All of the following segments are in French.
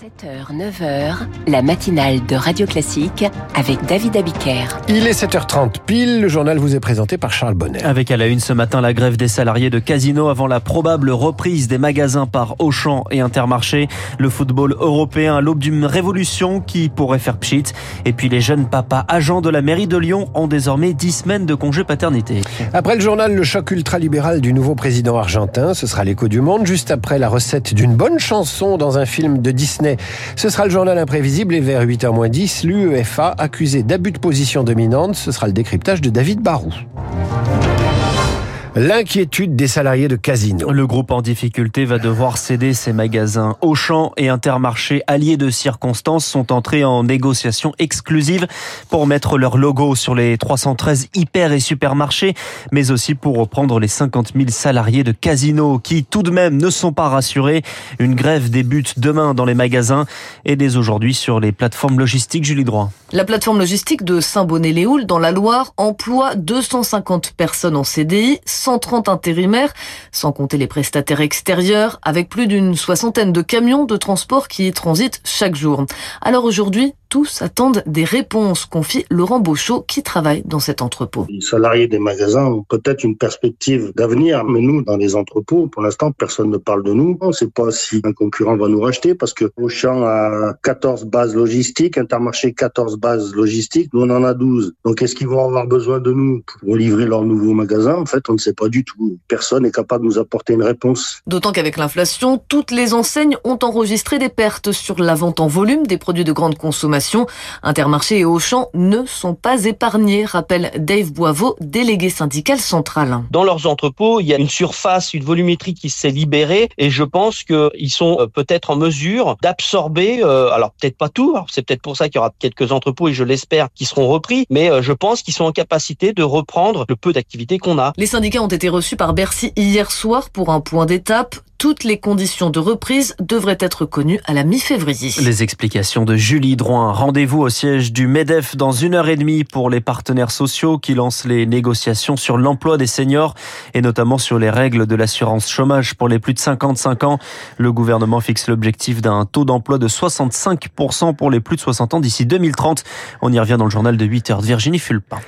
7h, 9h, la matinale de Radio Classique avec David Abiker. Il est 7h30 pile, le journal vous est présenté par Charles Bonnet. Avec à la une ce matin la grève des salariés de Casino avant la probable reprise des magasins par Auchan et Intermarché. Le football européen à l'aube d'une révolution qui pourrait faire pchit. Et puis les jeunes papas agents de la mairie de Lyon ont désormais 10 semaines de congé paternité. Après le journal, le choc ultralibéral du nouveau président argentin, ce sera l'écho du monde, juste après la recette d'une bonne chanson dans un film de Disney. Ce sera le journal imprévisible et vers 8h10, l'UEFA accusé d'abus de position dominante, ce sera le décryptage de David Barou. L'inquiétude des salariés de Casino. Le groupe en difficulté va devoir céder ses magasins. Auchan et Intermarché, alliés de circonstances, sont entrés en négociation exclusive pour mettre leur logo sur les 313 hyper et supermarchés, mais aussi pour reprendre les 50 000 salariés de Casino qui tout de même ne sont pas rassurés. Une grève débute demain dans les magasins et dès aujourd'hui sur les plateformes logistiques. Julie Droit. La plateforme logistique de Saint-Bonnet-les-Houles dans la Loire emploie 250 personnes en CDI 130 intérimaires, sans compter les prestataires extérieurs, avec plus d'une soixantaine de camions de transport qui y transitent chaque jour. Alors aujourd'hui, tous attendent des réponses, confie Laurent Beauchot qui travaille dans cet entrepôt. Les salariés des magasins ont peut-être une perspective d'avenir, mais nous, dans les entrepôts, pour l'instant, personne ne parle de nous. On ne sait pas si un concurrent va nous racheter parce que Auchan a 14 bases logistiques, Intermarché 14 bases logistiques, nous on en a 12. Donc est-ce qu'ils vont avoir besoin de nous pour livrer leurs nouveaux magasins? En fait, on ne sait pas du tout. Personne n'est capable de nous apporter une réponse. D'autant qu'avec l'inflation, toutes les enseignes ont enregistré des pertes sur la vente en volume des produits de grande consommation Intermarché et Auchan ne sont pas épargnés, rappelle Dave Boiveau, délégué syndical central. Dans leurs entrepôts, il y a une surface, une volumétrie qui s'est libérée et je pense qu'ils sont euh, peut-être en mesure d'absorber, euh, alors peut-être pas tout, c'est peut-être pour ça qu'il y aura quelques entrepôts et je l'espère qui seront repris, mais euh, je pense qu'ils sont en capacité de reprendre le peu d'activité qu'on a. Les syndicats ont été reçus par Bercy hier soir pour un point d'étape toutes les conditions de reprise devraient être connues à la mi-février. Les explications de Julie Drouin. Rendez-vous au siège du MEDEF dans une heure et demie pour les partenaires sociaux qui lancent les négociations sur l'emploi des seniors et notamment sur les règles de l'assurance chômage pour les plus de 55 ans. Le gouvernement fixe l'objectif d'un taux d'emploi de 65% pour les plus de 60 ans d'ici 2030. On y revient dans le journal de 8 heures. Virginie Fulpin.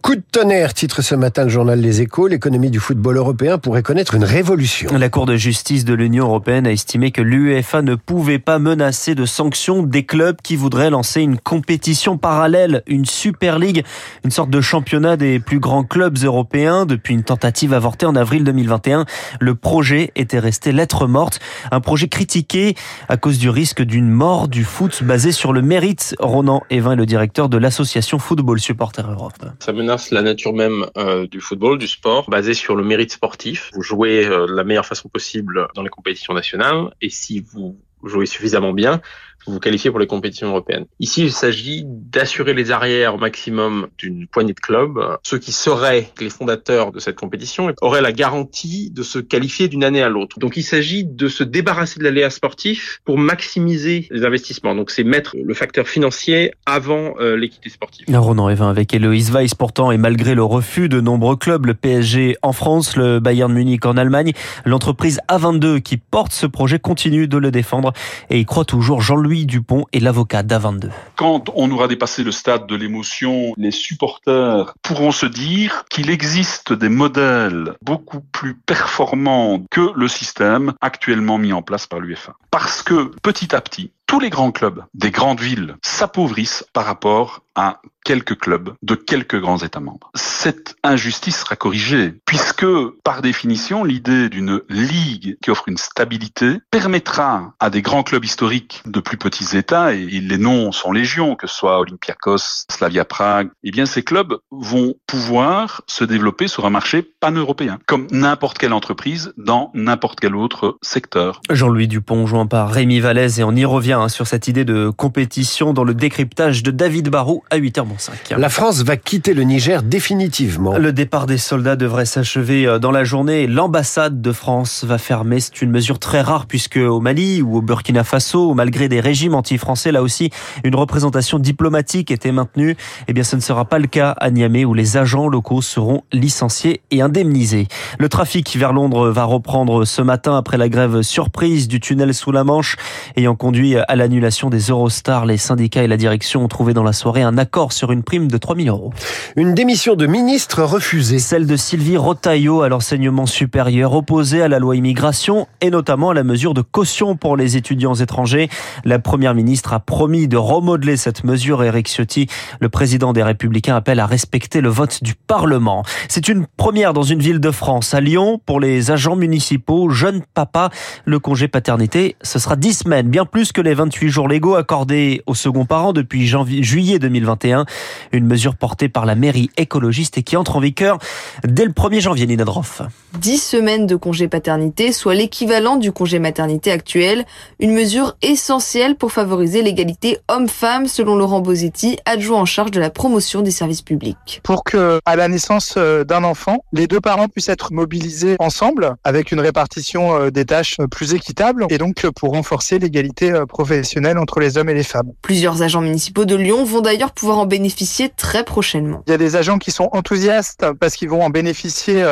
Coup de tonnerre, titre ce matin le journal Les Échos. L'économie du football européen pourrait connaître une révolution. La Cour de justice de l'Union européenne a estimé que l'UEFA ne pouvait pas menacer de sanctions des clubs qui voudraient lancer une compétition parallèle, une Super League, une sorte de championnat des plus grands clubs européens. Depuis une tentative avortée en avril 2021, le projet était resté lettre morte. Un projet critiqué à cause du risque d'une mort du foot basé sur le mérite. Ronan Evin est le directeur de l'association Football Supporter Europe. Ça menace la nature même euh, du football, du sport, basé sur le mérite sportif. Vous jouez euh, de la meilleure façon possible dans les compétitions nationales. Et si vous jouez suffisamment bien, vous qualifiez pour les compétitions européennes. Ici, il s'agit d'assurer les arrières au maximum d'une poignée de clubs. Ceux qui seraient les fondateurs de cette compétition auraient la garantie de se qualifier d'une année à l'autre. Donc il s'agit de se débarrasser de l'aléa sportif pour maximiser les investissements. Donc c'est mettre le facteur financier avant euh, l'équité sportive. Ronan Evin avec Eloïse Weiss pourtant et malgré le refus de nombreux clubs, le PSG en France, le Bayern Munich en Allemagne, l'entreprise A22 qui porte ce projet continue de le défendre et y croit toujours Jean-Louis Dupont est l'avocat d'A22. Quand on aura dépassé le stade de l'émotion, les supporters pourront se dire qu'il existe des modèles beaucoup plus performants que le système actuellement mis en place par l'UEFA. Parce que petit à petit, tous les grands clubs des grandes villes s'appauvrissent par rapport à quelques clubs de quelques grands États membres. Cette injustice sera corrigée puisque, par définition, l'idée d'une ligue qui offre une stabilité permettra à des grands clubs historiques de plus petits États, et les noms sont légion, que ce soit Olympiakos, Slavia Prague, eh bien ces clubs vont pouvoir se développer sur un marché pan-européen, comme n'importe quelle entreprise dans n'importe quel autre secteur. Jean-Louis Dupont, joint par Rémi Vallès, et on y revient hein, sur cette idée de compétition dans le décryptage de David Barou à 8h05. La France va quitter le Niger définitivement. Le départ des soldats devrait s'achever euh, dans la journée. L'ambassade de France va fermer. C'est une mesure très rare puisque au Mali ou au Burkina Faso, malgré des régimes anti-français, là aussi, une représentation diplomatique était maintenue. Eh bien, ce ne sera pas le cas à Niamey où les agents locaux seront licenciés et indemnisés. Le trafic vers Londres va reprendre ce matin après la grève surprise du tunnel sous la Manche ayant conduit à à l'annulation des Eurostars. Les syndicats et la direction ont trouvé dans la soirée un accord sur une prime de 3 000 euros. Une démission de ministre refusée. Celle de Sylvie Rotaillot à l'enseignement supérieur, opposée à la loi immigration et notamment à la mesure de caution pour les étudiants étrangers. La première ministre a promis de remodeler cette mesure. Eric Ciotti, le président des Républicains, appelle à respecter le vote du Parlement. C'est une première dans une ville de France, à Lyon, pour les agents municipaux, jeunes papas. Le congé paternité, ce sera 10 semaines, bien plus que les 28 jours légaux accordés aux second parents depuis janvier, juillet 2021. Une mesure portée par la mairie écologiste et qui entre en vigueur dès le 1er janvier, Nina Droff. 10 semaines de congé paternité, soit l'équivalent du congé maternité actuel. Une mesure essentielle pour favoriser l'égalité homme-femme, selon Laurent Bosetti, adjoint en charge de la promotion des services publics. Pour que, à la naissance euh, d'un enfant, les deux parents puissent être mobilisés ensemble avec une répartition euh, des tâches plus équitable et donc pour renforcer l'égalité euh, professionnelle entre les hommes et les femmes. Plusieurs agents municipaux de Lyon vont d'ailleurs pouvoir en bénéficier très prochainement. Il y a des agents qui sont enthousiastes parce qu'ils vont en bénéficier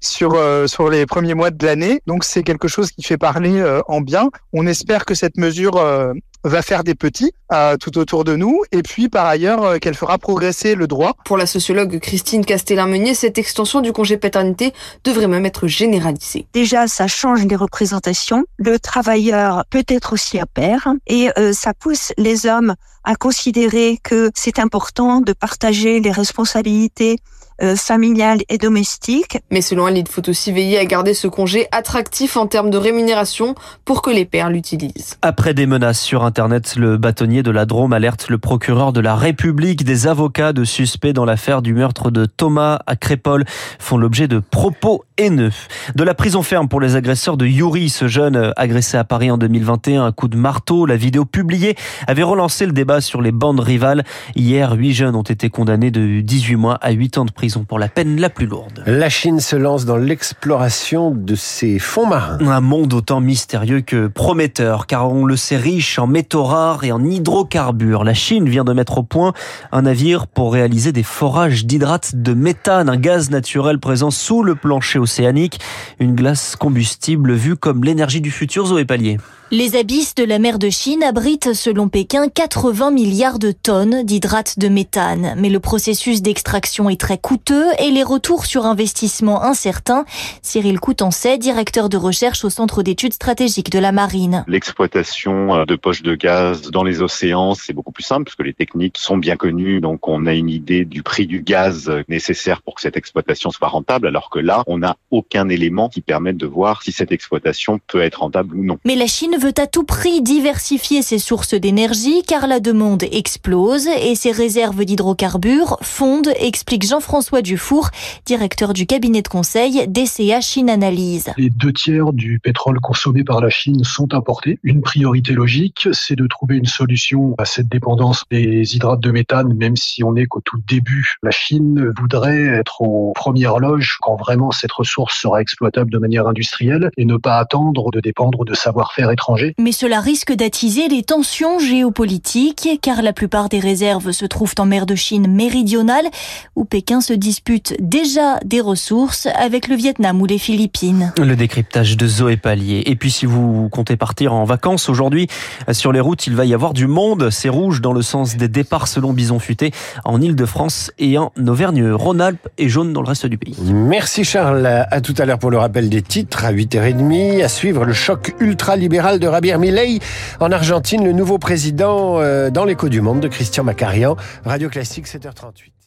sur sur les premiers mois de l'année. Donc c'est quelque chose qui fait parler en bien. On espère que cette mesure va faire des petits euh, tout autour de nous et puis par ailleurs euh, qu'elle fera progresser le droit. Pour la sociologue Christine Castellin-Meunier, cette extension du congé paternité devrait même être généralisée. Déjà, ça change les représentations. Le travailleur peut être aussi à pair et euh, ça pousse les hommes à considérer que c'est important de partager les responsabilités euh, familiale et domestique. Mais selon elle, il faut aussi veiller à garder ce congé attractif en termes de rémunération pour que les pères l'utilisent. Après des menaces sur Internet, le bâtonnier de la Drôme alerte le procureur de la République. Des avocats de suspects dans l'affaire du meurtre de Thomas à Crépole font l'objet de propos haineux. De la prison ferme pour les agresseurs de Yuri, ce jeune agressé à Paris en 2021, un coup de marteau. La vidéo publiée avait relancé le débat sur les bandes rivales. Hier, huit jeunes ont été condamnés de 18 mois à 8 ans de prison pour la peine la plus lourde. La Chine se lance dans l'exploration de ses fonds marins. Un monde autant mystérieux que prometteur, car on le sait riche en métaux rares et en hydrocarbures. La Chine vient de mettre au point un navire pour réaliser des forages d'hydrate de méthane, un gaz naturel présent sous le plancher océanique, une glace combustible vue comme l'énergie du futur, Zoé Pallier. Les abysses de la mer de Chine abritent, selon Pékin, 80 milliards de tonnes d'hydrate de méthane. Mais le processus d'extraction est très coûteux et les retours sur investissement incertains. Cyril Coutencet, directeur de recherche au Centre d'études stratégiques de la marine. L'exploitation euh, de poches de gaz dans les océans, c'est beaucoup plus simple parce que les techniques sont bien connues. Donc, on a une idée du prix du gaz nécessaire pour que cette exploitation soit rentable. Alors que là, on n'a aucun élément qui permette de voir si cette exploitation peut être rentable ou non. Mais la Chine veut à tout prix diversifier ses sources d'énergie car la demande explose et ses réserves d'hydrocarbures fondent, explique Jean-François Dufour, directeur du cabinet de conseil DCA Chine Analyse. Les deux tiers du pétrole consommé par la Chine sont importés. Une priorité logique, c'est de trouver une solution à cette dépendance des hydrates de méthane, même si on n'est qu'au tout début. La Chine voudrait être en première loge quand vraiment cette ressource sera exploitable de manière industrielle et ne pas attendre de dépendre de savoir-faire étrangers mais cela risque d'attiser les tensions géopolitiques, car la plupart des réserves se trouvent en mer de Chine méridionale, où Pékin se dispute déjà des ressources avec le Vietnam ou les Philippines. Le décryptage de Zoé Pallier. Et puis si vous comptez partir en vacances aujourd'hui, sur les routes, il va y avoir du monde. C'est rouge dans le sens des départs selon Bison Futé en Ile-de-France et en Auvergne-Rhône-Alpes et jaune dans le reste du pays. Merci Charles. À tout à l'heure pour le rappel des titres à 8h30. À suivre le choc ultra-libéral de Rabir Milei. En Argentine, le nouveau président euh, dans l'écho du monde de Christian Macarian. Radio Classique 7h38.